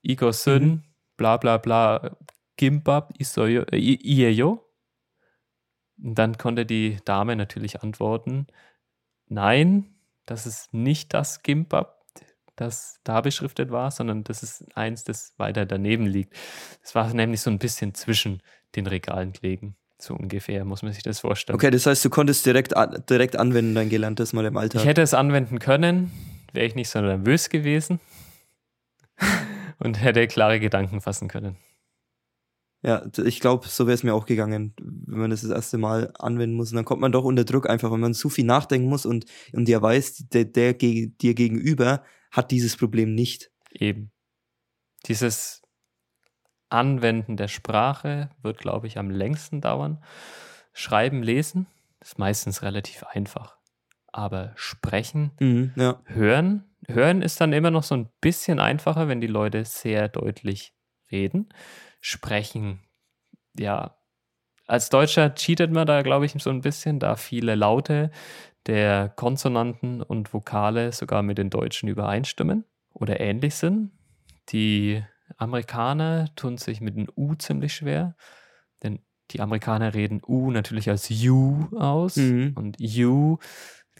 Igor Syn, mhm. bla bla bla, Gimbab, Isoyo, äh, Ieyo. Und dann konnte die Dame natürlich antworten, nein, das ist nicht das Gimbab, das da beschriftet war, sondern das ist eins, das weiter daneben liegt. Das war nämlich so ein bisschen zwischen den Regalen gelegen. So ungefähr, muss man sich das vorstellen. Okay, das heißt, du konntest direkt, direkt anwenden, dein Gelerntes mal im Alltag. Ich hätte es anwenden können, wäre ich nicht so nervös gewesen *laughs* und hätte klare Gedanken fassen können. Ja, ich glaube, so wäre es mir auch gegangen, wenn man das das erste Mal anwenden muss. Und dann kommt man doch unter Druck einfach, wenn man zu viel nachdenken muss und, und der weiß, der, der dir gegenüber hat dieses Problem nicht. Eben. Dieses Anwenden der Sprache wird, glaube ich, am längsten dauern. Schreiben, lesen ist meistens relativ einfach. Aber sprechen, mhm, ja. hören, hören ist dann immer noch so ein bisschen einfacher, wenn die Leute sehr deutlich reden sprechen. Ja, als Deutscher cheatet man da, glaube ich, so ein bisschen, da viele Laute der Konsonanten und Vokale sogar mit den Deutschen übereinstimmen oder ähnlich sind. Die Amerikaner tun sich mit dem U ziemlich schwer, denn die Amerikaner reden U natürlich als U aus mhm. und U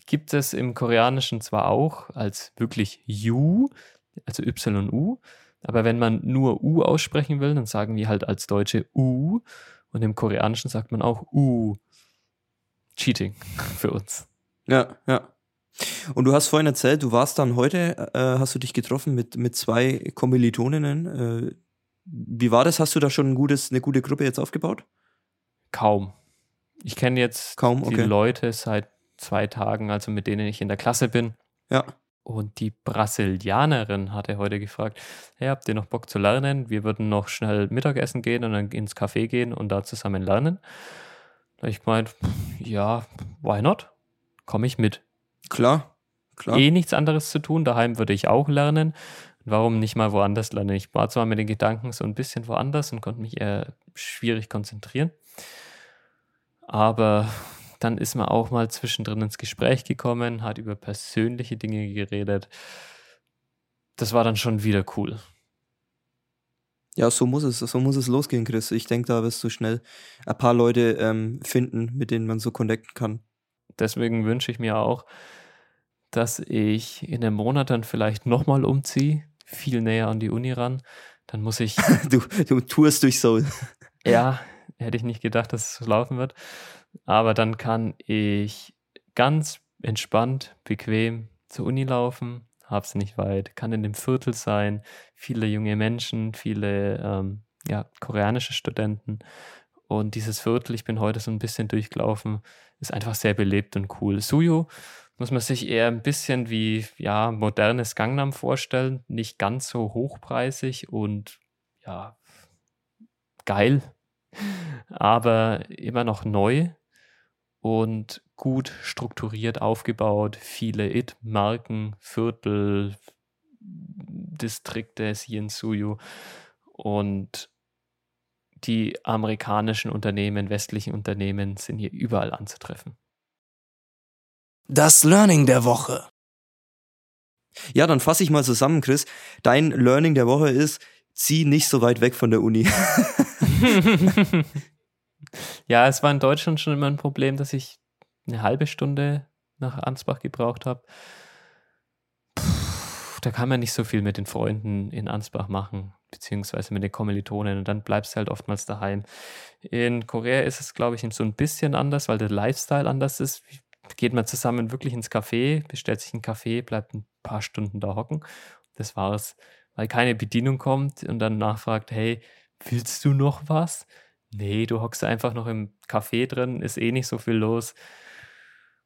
gibt es im Koreanischen zwar auch als wirklich U, also Y-U, aber wenn man nur U aussprechen will, dann sagen wir halt als Deutsche U und im Koreanischen sagt man auch U. Cheating *laughs* für uns. Ja, ja. Und du hast vorhin erzählt, du warst dann heute, äh, hast du dich getroffen mit, mit zwei Kommilitoninnen. Äh, wie war das? Hast du da schon ein gutes, eine gute Gruppe jetzt aufgebaut? Kaum. Ich kenne jetzt Kaum, okay. die Leute seit zwei Tagen, also mit denen ich in der Klasse bin. Ja. Und die Brasilianerin hatte heute gefragt, hey, habt ihr noch Bock zu lernen? Wir würden noch schnell Mittagessen gehen und dann ins Café gehen und da zusammen lernen. Da ich gemeint, ja, why not? Komme ich mit. Klar, klar. Eh nichts anderes zu tun, daheim würde ich auch lernen. Warum nicht mal woanders lernen? Ich war zwar mit den Gedanken so ein bisschen woanders und konnte mich eher schwierig konzentrieren. Aber dann ist man auch mal zwischendrin ins Gespräch gekommen, hat über persönliche Dinge geredet. Das war dann schon wieder cool. Ja, so muss es, so muss es losgehen, Chris. Ich denke, da wirst du schnell ein paar Leute ähm, finden, mit denen man so connecten kann. Deswegen wünsche ich mir auch, dass ich in einem Monat dann vielleicht nochmal umziehe, viel näher an die Uni ran. Dann muss ich. *laughs* du, du tourst durch Seoul. *laughs* Ja, hätte ich nicht gedacht, dass es so laufen wird. Aber dann kann ich ganz entspannt, bequem zur Uni laufen, hab's nicht weit, kann in dem Viertel sein, viele junge Menschen, viele ähm, ja, koreanische Studenten. Und dieses Viertel, ich bin heute so ein bisschen durchgelaufen, ist einfach sehr belebt und cool. Suyo, muss man sich eher ein bisschen wie ja, modernes Gangnam vorstellen. Nicht ganz so hochpreisig und ja, geil, *laughs* aber immer noch neu und gut strukturiert aufgebaut. Viele It-Marken, Viertel, Distrikte, Siensuyu und die amerikanischen Unternehmen, westlichen Unternehmen sind hier überall anzutreffen. Das Learning der Woche. Ja, dann fasse ich mal zusammen, Chris. Dein Learning der Woche ist, zieh nicht so weit weg von der Uni. *laughs* *laughs* ja, es war in Deutschland schon immer ein Problem, dass ich eine halbe Stunde nach Ansbach gebraucht habe. Da kann man nicht so viel mit den Freunden in Ansbach machen, beziehungsweise mit den Kommilitonen und dann bleibst du halt oftmals daheim. In Korea ist es, glaube ich, so ein bisschen anders, weil der Lifestyle anders ist. Geht man zusammen wirklich ins Café, bestellt sich einen Kaffee, bleibt ein paar Stunden da hocken. Das war's weil keine Bedienung kommt und dann nachfragt, hey, willst du noch was? Nee, du hockst einfach noch im Café drin, ist eh nicht so viel los.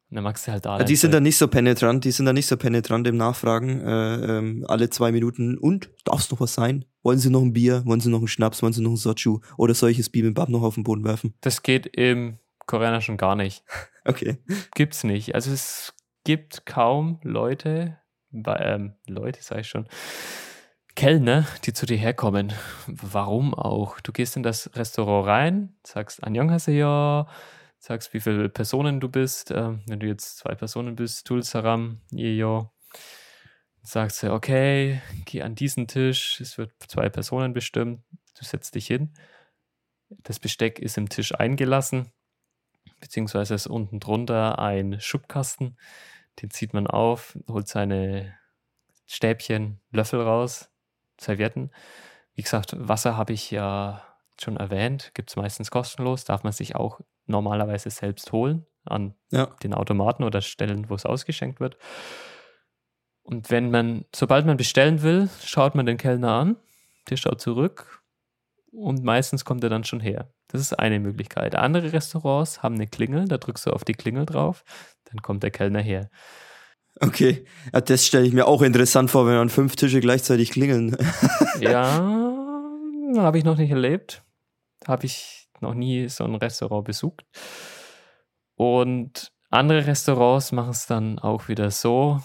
Und dann magst du halt. Ja, die sind dann nicht so penetrant, die sind dann nicht so penetrant im Nachfragen, äh, ähm, alle zwei Minuten. Und, darf es noch was sein? Wollen sie noch ein Bier? Wollen sie noch einen Schnaps? Wollen sie noch einen Sochu? Oder solches Bibimbap noch auf den Boden werfen? Das geht im Koreanischen gar nicht. *laughs* okay. Gibt's nicht. Also es gibt kaum Leute, ähm, Leute sag ich schon, Kellner, die zu dir herkommen. Warum auch? Du gehst in das Restaurant rein, sagst Annyeonghaseyo, sagst, wie viele Personen du bist. Ähm, wenn du jetzt zwei Personen bist, Tulsaram, Yeyo. Sagst du, okay, geh an diesen Tisch, es wird zwei Personen bestimmt, du setzt dich hin. Das Besteck ist im Tisch eingelassen, beziehungsweise ist unten drunter ein Schubkasten. Den zieht man auf, holt seine Stäbchen, Löffel raus, Servietten. Wie gesagt, Wasser habe ich ja schon erwähnt, gibt es meistens kostenlos, darf man sich auch normalerweise selbst holen an ja. den Automaten oder Stellen, wo es ausgeschenkt wird. Und wenn man, sobald man bestellen will, schaut man den Kellner an, der schaut zurück und meistens kommt er dann schon her. Das ist eine Möglichkeit. Andere Restaurants haben eine Klingel, da drückst du auf die Klingel drauf, dann kommt der Kellner her. Okay, ja, das stelle ich mir auch interessant vor, wenn dann fünf Tische gleichzeitig klingeln. *laughs* ja, habe ich noch nicht erlebt. Habe ich noch nie so ein Restaurant besucht. Und andere Restaurants machen es dann auch wieder so.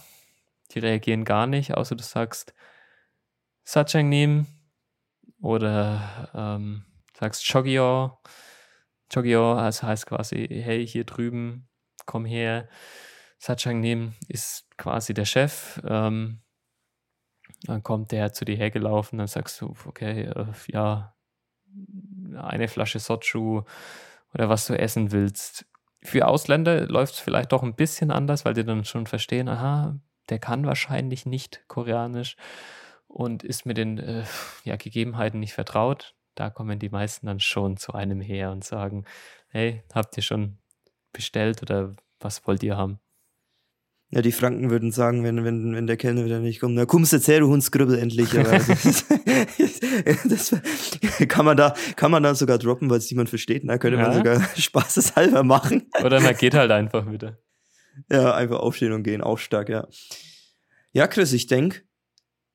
Die reagieren gar nicht, außer du sagst Sachang nehmen oder ähm, sagst Chogyo. Chogyo, also heißt quasi, hey, hier drüben, komm her. Sachang Nim ist quasi der Chef. Ähm, dann kommt der zu dir hergelaufen, dann sagst du, okay, äh, ja, eine Flasche Sochu oder was du essen willst. Für Ausländer läuft es vielleicht doch ein bisschen anders, weil die dann schon verstehen, aha, der kann wahrscheinlich nicht Koreanisch und ist mit den äh, ja, Gegebenheiten nicht vertraut. Da kommen die meisten dann schon zu einem her und sagen, hey, habt ihr schon bestellt oder was wollt ihr haben? Ja, die Franken würden sagen, wenn, wenn, wenn der Kellner wieder nicht kommt, na kommst jetzt her, du Hundskrübbel endlich. Aber *laughs* das, das, kann man da, kann man da sogar droppen, weil es niemand versteht. Da könnte ja. man sogar *laughs* spaßeshalber machen. Oder man geht halt einfach wieder. Ja, einfach aufstehen und gehen, auch stark, ja. Ja, Chris, ich denke,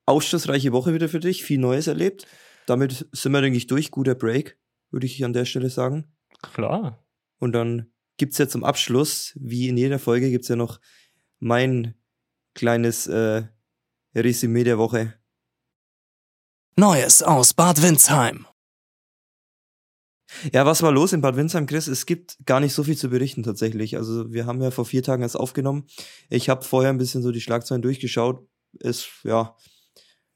aufschlussreiche Woche wieder für dich, viel Neues erlebt. Damit sind wir, denke ich, durch. Guter Break, würde ich an der Stelle sagen. Klar. Und dann gibt's ja zum Abschluss, wie in jeder Folge, gibt's ja noch mein kleines äh, Resümee der Woche. Neues aus Bad Windsheim. Ja, was war los in Bad Windsheim, Chris? Es gibt gar nicht so viel zu berichten tatsächlich. Also wir haben ja vor vier Tagen erst aufgenommen. Ich habe vorher ein bisschen so die Schlagzeilen durchgeschaut. Es, ja,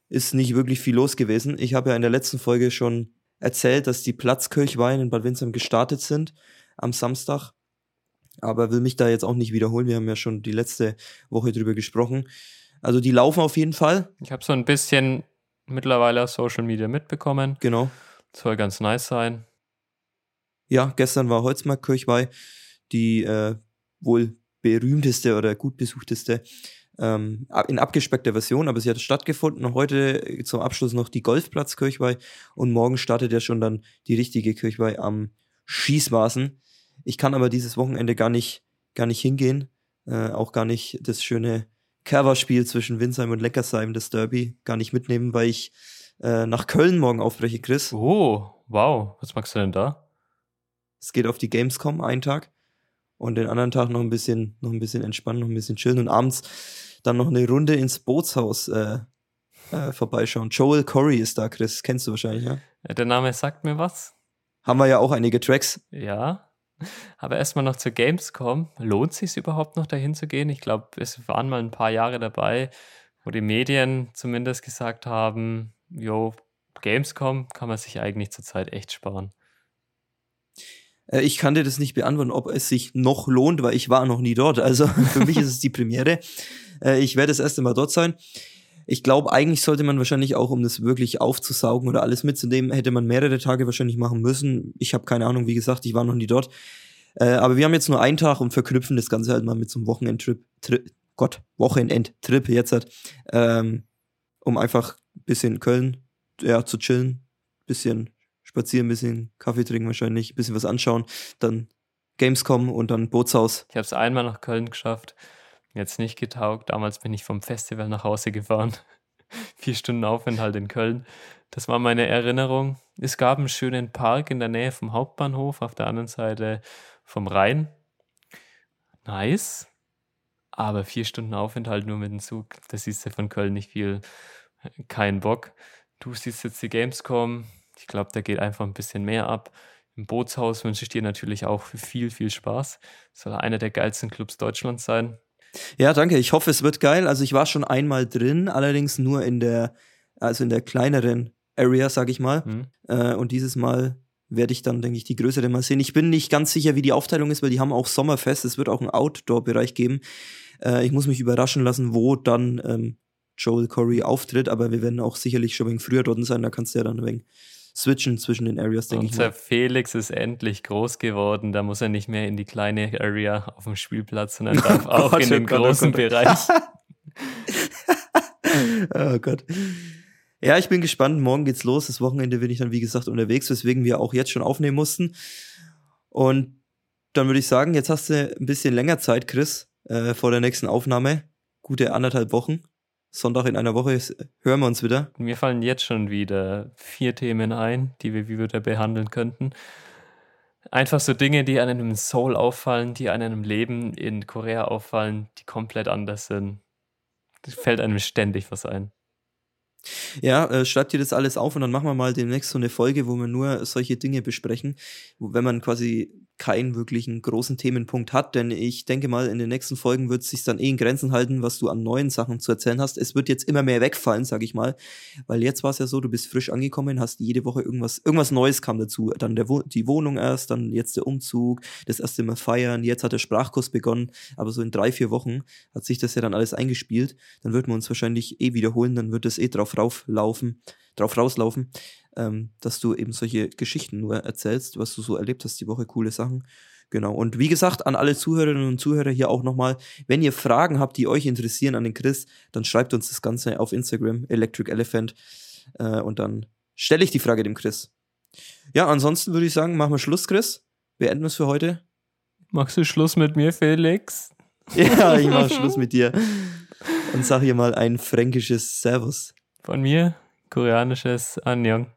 ist nicht wirklich viel los gewesen. Ich habe ja in der letzten Folge schon erzählt, dass die Platzkirchweihen in Bad Windsheim gestartet sind am Samstag aber will mich da jetzt auch nicht wiederholen. Wir haben ja schon die letzte Woche drüber gesprochen. Also die laufen auf jeden Fall. Ich habe so ein bisschen mittlerweile auf Social Media mitbekommen. Genau. Soll ganz nice sein. Ja, gestern war Holzmarkt Kirchweih, die äh, wohl berühmteste oder gut besuchteste ähm, in abgespeckter Version, aber sie hat stattgefunden. Heute zum Abschluss noch die Golfplatz Kirchweih und morgen startet ja schon dann die richtige Kirchweih am Schießmaßen. Ich kann aber dieses Wochenende gar nicht, gar nicht hingehen, äh, auch gar nicht das schöne Coverspiel zwischen Winsheim und Leckersheim, das Derby, gar nicht mitnehmen, weil ich äh, nach Köln morgen aufbreche, Chris. Oh, wow. Was magst du denn da? Es geht auf die Gamescom einen Tag und den anderen Tag noch ein bisschen, noch ein bisschen entspannen, noch ein bisschen chillen und abends dann noch eine Runde ins Bootshaus äh, äh, vorbeischauen. Joel Corey ist da, Chris. Kennst du wahrscheinlich, ja? Der Name sagt mir was. Haben wir ja auch einige Tracks. Ja. Aber erstmal noch zur Gamescom. Lohnt sich überhaupt noch dahin zu gehen? Ich glaube, es waren mal ein paar Jahre dabei, wo die Medien zumindest gesagt haben, jo, Gamescom kann man sich eigentlich zurzeit echt sparen. Äh, ich kann dir das nicht beantworten, ob es sich noch lohnt, weil ich war noch nie dort. Also *laughs* für mich ist es die Premiere. Äh, ich werde das erste Mal dort sein. Ich glaube, eigentlich sollte man wahrscheinlich auch, um das wirklich aufzusaugen oder alles mitzunehmen, hätte man mehrere Tage wahrscheinlich machen müssen. Ich habe keine Ahnung, wie gesagt, ich war noch nie dort. Äh, aber wir haben jetzt nur einen Tag und verknüpfen das Ganze halt mal mit so einem Wochenendtrip. Tri Gott, Wochenendtrip jetzt halt. Ähm, um einfach ein bisschen Köln ja, zu chillen, bisschen spazieren, bisschen Kaffee trinken wahrscheinlich, bisschen was anschauen, dann Gamescom und dann Bootshaus. Ich habe es einmal nach Köln geschafft, jetzt nicht getaugt. Damals bin ich vom Festival nach Hause gefahren. *laughs* Vier Stunden Aufenthalt in Köln. Das war meine Erinnerung. Es gab einen schönen Park in der Nähe vom Hauptbahnhof, auf der anderen Seite vom Rhein. Nice. Aber vier Stunden Aufenthalt nur mit dem Zug, das siehst du von Köln nicht viel. Kein Bock. Du siehst jetzt die Gamescom. Ich glaube, da geht einfach ein bisschen mehr ab. Im Bootshaus wünsche ich dir natürlich auch viel, viel Spaß. Soll einer der geilsten Clubs Deutschlands sein. Ja, danke. Ich hoffe, es wird geil. Also ich war schon einmal drin, allerdings nur in der, also in der kleineren Area, sag ich mal. Mhm. Äh, und dieses Mal werde ich dann, denke ich, die größere mal sehen. Ich bin nicht ganz sicher, wie die Aufteilung ist, weil die haben auch Sommerfest. Es wird auch einen Outdoor-Bereich geben. Äh, ich muss mich überraschen lassen, wo dann ähm, Joel Corey auftritt, aber wir werden auch sicherlich schon ein wenig früher dort sein. Da kannst du ja dann ein wenig switchen zwischen den Areas, denke ich mal. Unser Felix ist endlich groß geworden. Da muss er nicht mehr in die kleine Area auf dem Spielplatz, sondern *laughs* darf oh auch Gott, in den Gott, großen oh Bereich. *laughs* oh Gott. Ja, ich bin gespannt. Morgen geht's los. Das Wochenende bin ich dann, wie gesagt, unterwegs, weswegen wir auch jetzt schon aufnehmen mussten. Und dann würde ich sagen, jetzt hast du ein bisschen länger Zeit, Chris, äh, vor der nächsten Aufnahme. Gute anderthalb Wochen. Sonntag in einer Woche hören wir uns wieder. Mir fallen jetzt schon wieder vier Themen ein, die wir wie wieder behandeln könnten. Einfach so Dinge, die einem im Soul auffallen, die einem im Leben in Korea auffallen, die komplett anders sind. Es fällt einem ständig was ein. Ja, äh, schreibt dir das alles auf und dann machen wir mal demnächst so eine Folge, wo wir nur solche Dinge besprechen, wo, wenn man quasi keinen wirklichen großen Themenpunkt hat, denn ich denke mal, in den nächsten Folgen wird es sich dann eh in Grenzen halten, was du an neuen Sachen zu erzählen hast. Es wird jetzt immer mehr wegfallen, sag ich mal, weil jetzt war es ja so, du bist frisch angekommen, hast jede Woche irgendwas, irgendwas Neues kam dazu. Dann der die Wohnung erst, dann jetzt der Umzug, das erste Mal feiern, jetzt hat der Sprachkurs begonnen, aber so in drei, vier Wochen hat sich das ja dann alles eingespielt. Dann wird man uns wahrscheinlich eh wiederholen, dann wird es eh drauf rauflaufen, drauf rauslaufen ähm, dass du eben solche Geschichten nur erzählst, was du so erlebt hast die Woche, coole Sachen. Genau. Und wie gesagt, an alle Zuhörerinnen und Zuhörer hier auch nochmal, wenn ihr Fragen habt, die euch interessieren an den Chris, dann schreibt uns das Ganze auf Instagram, Electric Elephant. Äh, und dann stelle ich die Frage dem Chris. Ja, ansonsten würde ich sagen, machen wir Schluss, Chris. Beenden wir es für heute. Machst du Schluss mit mir, Felix? *laughs* Ja, ich mache *laughs* Schluss mit dir. Und sag hier mal ein fränkisches Servus. Von mir, koreanisches Annyeong.